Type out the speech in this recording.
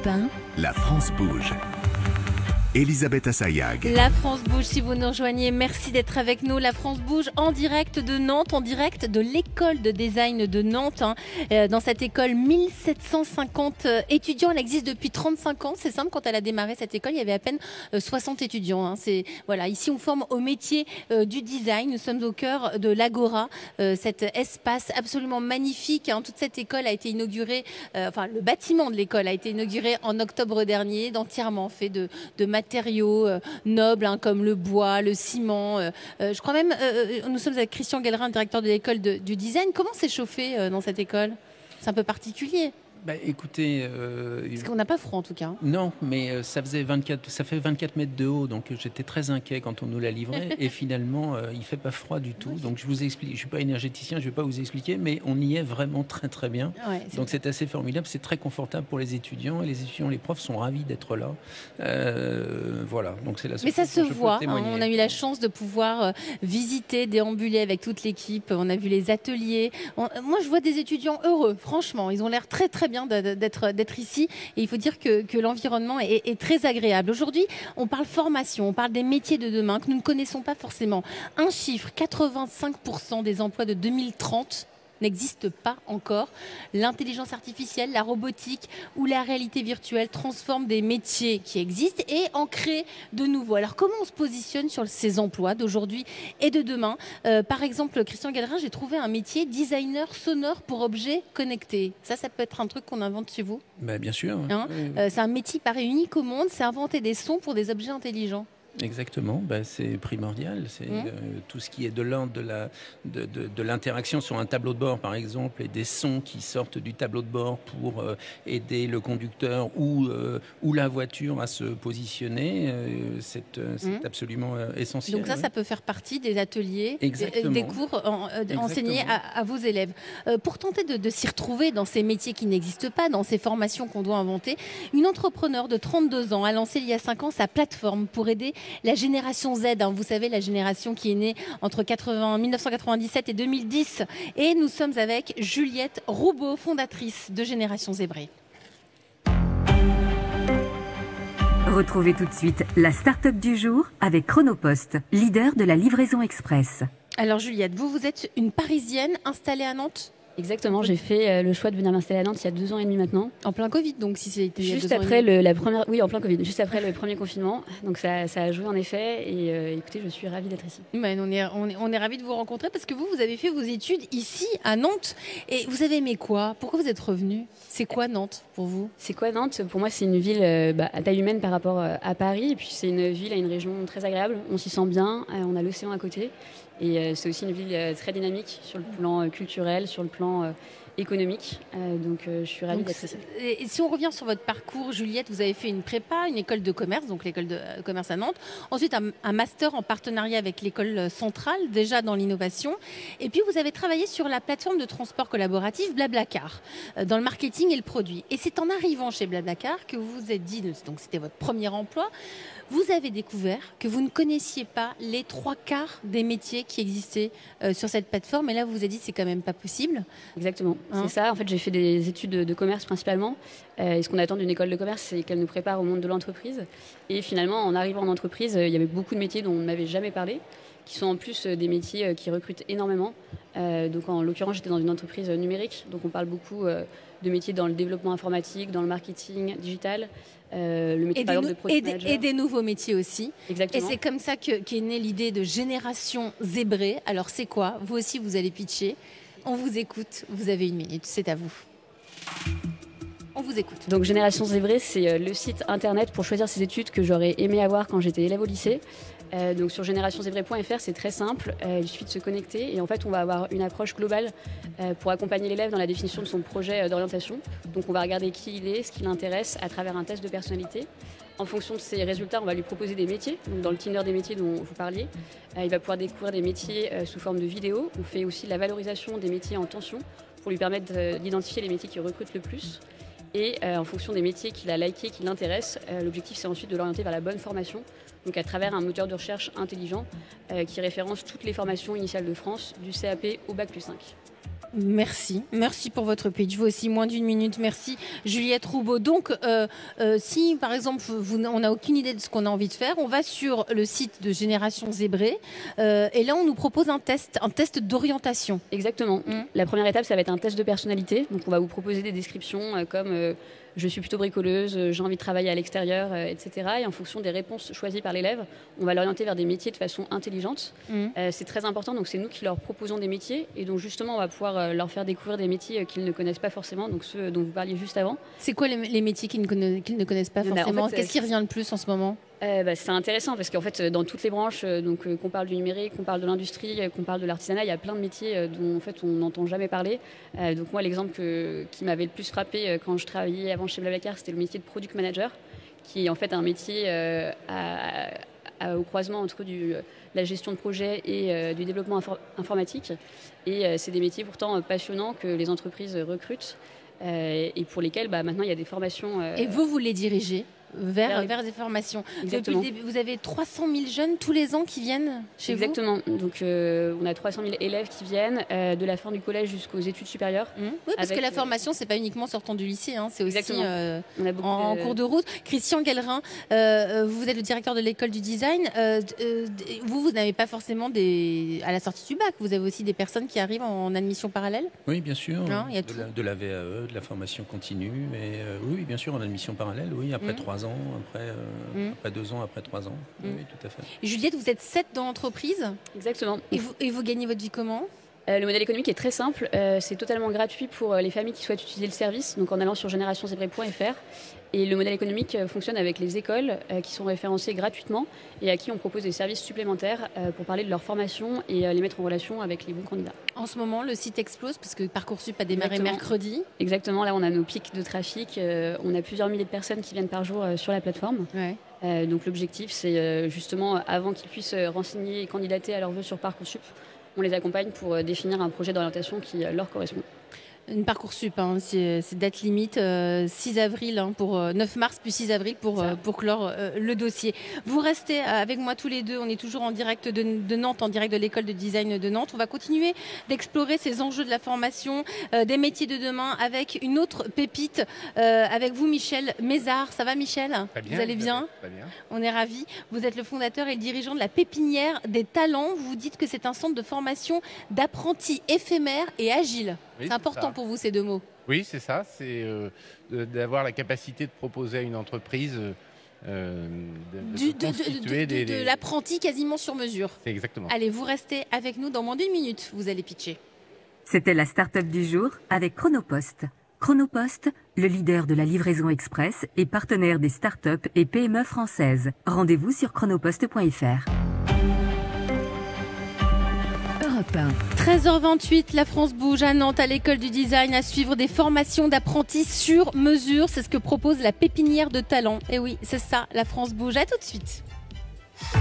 Europe 1. La France bouge. Elisabeth Assayag. La France bouge si vous nous rejoignez. Merci d'être avec nous. La France bouge en direct de Nantes, en direct de l'école de design de Nantes. hein. Euh, Dans cette école, 1750 euh, étudiants. Elle existe depuis 35 ans. C'est simple, quand elle a démarré cette école, il y avait à peine euh, 60 étudiants. hein. C'est voilà, ici on forme au métier euh, du design. Nous sommes au cœur de l'Agora, euh, cet espace absolument magnifique. hein. Toute cette école a été inaugurée, euh, enfin le bâtiment de l'école a été inauguré en octobre dernier, entièrement fait de, de matériaux euh, nobles hein, comme le bois, le ciment. euh, euh, je crois même, nous sommes avec Christian Gallerin, directeur de l'école du design. Comment c'est chauffé dans cette école? C'est un peu particulier, Bah, écoutez, euh, parce qu'on n'a pas froid en tout cas. hein. non, mais euh, ça faisait 24, ça fait 24 mètres de haut, donc euh, j'étais très inquiet quand on nous l'a livré. et finalement, euh, il fait pas froid du tout. Donc je vous explique, je suis pas énergéticien, je vais pas vous expliquer, mais on y est vraiment très très bien. Ouais, Donc c'est assez formidable, c'est très confortable pour les étudiants et les étudiants, les profs sont ravis d'être là. Euh, voilà, donc c'est la. seule Mais ça se voit. hein. On a eu la chance de pouvoir visiter, déambuler avec toute l'équipe. On a vu les ateliers. On- moi, je vois des étudiants heureux. Franchement, ils ont l'air très très bien d'être ici. Et il faut dire que, que l'environnement est, est très agréable. Aujourd'hui, on parle formation, on parle des métiers de demain que nous ne connaissons pas forcément. Un chiffre 85% des emplois de 2030 n'existe pas encore. L'intelligence artificielle, la robotique ou la réalité virtuelle transforment des métiers qui existent et en créent de nouveaux. Alors comment on se positionne sur ces emplois d'aujourd'hui et de demain? Euh, Par exemple, Christian Gallerin, j'ai trouvé un métier designer sonore pour objets connectés. Ça, ça peut être un truc qu'on invente chez vous? Bah, bien sûr. Hein? Oui, Euh, c'est un métier qui paraît unique au monde, c'est inventer des sons pour des objets intelligents. Exactement, ben, c'est primordial. C'est Mmh. euh, tout ce qui est de l'ordre de la de, de- de l'interaction sur un tableau de bord, par exemple, et des sons qui sortent du tableau de bord pour euh, aider le conducteur ou euh, ou la voiture à se positionner. c'est c'est Mmh. absolument essentiel. Donc ça, oui. ça peut faire partie des ateliers, des, Exactement. des cours en- enseignés à, à vos élèves. Pour tenter de, de s'y retrouver dans ces métiers qui n'existent pas, dans ces formations qu'on doit inventer, une entrepreneur de 32 ans a lancé il y a 5 ans sa plateforme pour aider la génération Z. hein. vous savez, la génération qui est née entre 80, 1997 et 2010. Et nous sommes avec Juliette Roubaud, fondatrice de Génération Zébrée. Retrouvez tout de suite la start-up du jour avec Chronopost, leader de la livraison express. Alors Juliette, vous, vous êtes une Parisienne installée à Nantes? Exactement, j'ai fait euh, le choix de venir m'installer à Nantes il y a deux ans et demi maintenant. en plein Covid, donc si c'était Juste après le, la première, oui en plein Covid, juste après le premier confinement. Donc ça, ça a joué en effet. Et euh, écoutez, je suis ravie d'être ici. Ben, on est, on est, on est ravis de vous rencontrer parce que vous, vous avez fait vos études ici à Nantes. Et vous avez aimé quoi? Pourquoi vous êtes revenu C'est quoi Nantes pour vous? C'est quoi Nantes? Pour moi, c'est une ville euh, bah, à taille humaine par rapport euh, à Paris. Et puis c'est une ville à une région très agréable. On s'y sent bien. euh, on a l'océan à côté. Et c'est aussi une ville très dynamique sur le plan culturel, sur le plan euh, économique. Euh, donc euh, je suis ravie d'être ici. et si on revient sur votre parcours, Juliette, vous avez fait une prépa, une école de commerce, donc l'école de euh, commerce à Nantes. Ensuite, un, un master en partenariat avec l'école centrale, déjà dans l'innovation. Et puis, vous avez travaillé sur la plateforme de transport collaboratif Blablacar, dans le marketing et le produit. Et c'est en arrivant chez Blablacar que vous vous êtes dit, donc c'était votre premier emploi, vous avez découvert que vous ne connaissiez pas les trois quarts des métiers qui existaient sur cette plateforme. Et là, vous vous êtes dit, c'est quand même pas possible. Exactement, Hein c'est ça. En fait, j'ai fait des études de, de commerce principalement. Euh, et ce qu'on attend d'une école de commerce, c'est qu'elle nous prépare au monde de l'entreprise. Et finalement, en arrivant en entreprise, il y avait beaucoup de métiers dont on n'avait jamais parlé, qui sont en plus euh, des métiers euh, qui recrutent énormément. Euh, donc, en l'occurrence, j'étais dans une entreprise numérique. Donc, on parle beaucoup euh, de métiers dans le développement informatique, dans le marketing digital, euh, le métier Et par des, exemple de et des- et des nouveaux métiers aussi. Et Exactement. c'est comme ça que- qu'est née l'idée de Génération Zébrée. Alors c'est quoi? Vous aussi, vous allez pitcher. On vous écoute. Vous avez une minute. C'est à vous. On vous écoute. Donc Génération Zébrée, c'est euh, le site internet pour choisir ses études que j'aurais aimé avoir quand j'étais élève au lycée. Euh, donc sur générationszébrée.fr, c'est très simple. Euh, il suffit de se connecter et en fait, on va avoir une approche globale pour accompagner l'élève dans la définition de son projet d'orientation. Donc on va regarder qui il est, ce qui l'intéresse à travers un test de personnalité. En fonction de ses résultats, on va lui proposer des métiers. Dans le Tinder des métiers dont vous parliez, euh, il va pouvoir découvrir des métiers euh, sous forme de vidéos. On fait aussi la valorisation des métiers en tension pour lui permettre euh, d'identifier les métiers qui recrutent le plus. Et en fonction des métiers qu'il a likés, qui l'intéressent, l'objectif c'est ensuite de l'orienter vers la bonne formation, donc à travers un moteur de recherche intelligent qui référence toutes les formations initiales de France, du CAP au Bac plus 5. Merci, merci pour votre pitch. Vous aussi, moins d'une minute. Merci, Juliette Roubaud. Donc, euh, euh, si par exemple, vous, on n'a aucune idée de ce qu'on a envie de faire, on va sur le site de Génération Zébré euh, et là, on nous propose un test, un test d'orientation. Exactement. Mm. La première étape, ça va être un test de personnalité. Donc, on va vous proposer des descriptions comme je suis plutôt bricoleuse, euh, j'ai envie de travailler à l'extérieur, euh, etc. Et en fonction des réponses choisies par l'élève, on va l'orienter vers des métiers de façon intelligente. Mm. Euh, c'est très important, donc c'est nous qui leur proposons des métiers. Et donc, justement, on va pouvoir leur faire découvrir des métiers qu'ils ne connaissent pas forcément, donc ceux dont vous parliez juste avant. C'est quoi les, les métiers qu'ils ne, conna- qu'ils ne connaissent pas ben, en forcément? fait, Qu'est-ce qui revient le plus en ce moment? Euh, bah, c'est intéressant parce qu'en fait, euh, dans toutes les branches, euh, donc euh, qu'on parle du numérique, qu'on parle de l'industrie, qu'on parle de l'artisanat, il y a plein de métiers dont en fait on n'entend jamais parler. Donc moi, l'exemple qui m'avait le plus frappé quand je travaillais avant chez Blablacar, c'était le métier de product manager, qui est en fait un métier au croisement entre la gestion de projet et du développement infor- informatique. Et c'est des métiers pourtant passionnants que les entreprises recrutent et pour lesquels bah, maintenant il y a des formations. Et vous, vous les dirigez? vers, des formations. Exactement. Vous avez 300 000 jeunes tous les ans qui viennent chez Exactement. vous? Exactement. Donc euh, on a 300 000 élèves qui viennent euh, de la fin du collège jusqu'aux études supérieures. Mmh. Oui, parce que la euh, formation, c'est pas uniquement sortant du lycée, hein, c'est aussi on a en, en, cours de route. Christian Gallerin, vous êtes le directeur de l'école du design. vous, vous n'avez pas forcément des à la sortie du bac, vous avez aussi des personnes qui arrivent en, admission parallèle? Oui, bien sûr. Non, y a de, la, de, la, VAE, de la formation continue, oui, bien sûr, en admission parallèle. Oui, après mmh. trois ans, après, mmh. après ans, après trois ans. Mm. Oui, tout à fait. Juliette, vous êtes sept dans l'entreprise? Exactement. Et vous, et vous gagnez votre vie comment? Le modèle économique est très simple. Euh, c'est totalement gratuit pour euh, les familles qui souhaitent utiliser le service, donc en allant sur générationzébré.fr. Et le modèle économique euh, fonctionne avec les écoles euh, qui sont référencées gratuitement et à qui on propose des services supplémentaires euh, pour parler de leur formation et euh, les mettre en relation avec les bons candidats. En ce moment, le site explose parce que Parcoursup a démarré Exactement. mercredi. Exactement, là on a nos pics de trafic. euh, on a plusieurs milliers de personnes qui viennent par jour euh, sur la plateforme. Ouais. Euh, donc l'objectif, c'est euh, justement, avant qu'ils puissent euh, renseigner et candidater à leur vœu sur Parcoursup, on les accompagne pour euh, définir un projet d'orientation qui euh, leur correspond. Une Parcoursup, hein, c'est date limite, euh, 6 avril, hein, pour, euh, 9 mars puis 6 avril pour, euh, pour clore euh, le dossier. Vous restez euh, avec moi tous les deux, on est toujours en direct de, de Nantes, en direct de l'école de design de Nantes. On va continuer d'explorer ces enjeux de la formation, euh, des métiers de demain avec une autre pépite, euh, avec vous Michel Mézard. Ça va Michel? Très bien, Vous allez bien? Très bien. On est ravis. Vous êtes le fondateur et le dirigeant de la pépinière des talents. Vous dites que c'est un centre de formation d'apprentis éphémères et agiles. Oui, c'est important ça. Pour vous ces deux mots? Oui, c'est ça. C'est euh, d'avoir la capacité de proposer à une entreprise euh, euh, de, de Du- de, des. l'apprenti quasiment sur mesure. C'est exactement. Allez, vous restez avec nous dans moins d'une minute. Vous allez pitcher. C'était la start-up du jour avec Chronopost. Chronopost, le leader de la livraison express et partenaire des start-up et PME françaises. Rendez-vous sur chronopost.fr. Europe 1. 13h28, la France bouge à Nantes à l'école du design à suivre des formations d'apprentis sur mesure. C'est ce que propose la pépinière de talent. Et oui, c'est ça, la France bouge. À tout de suite.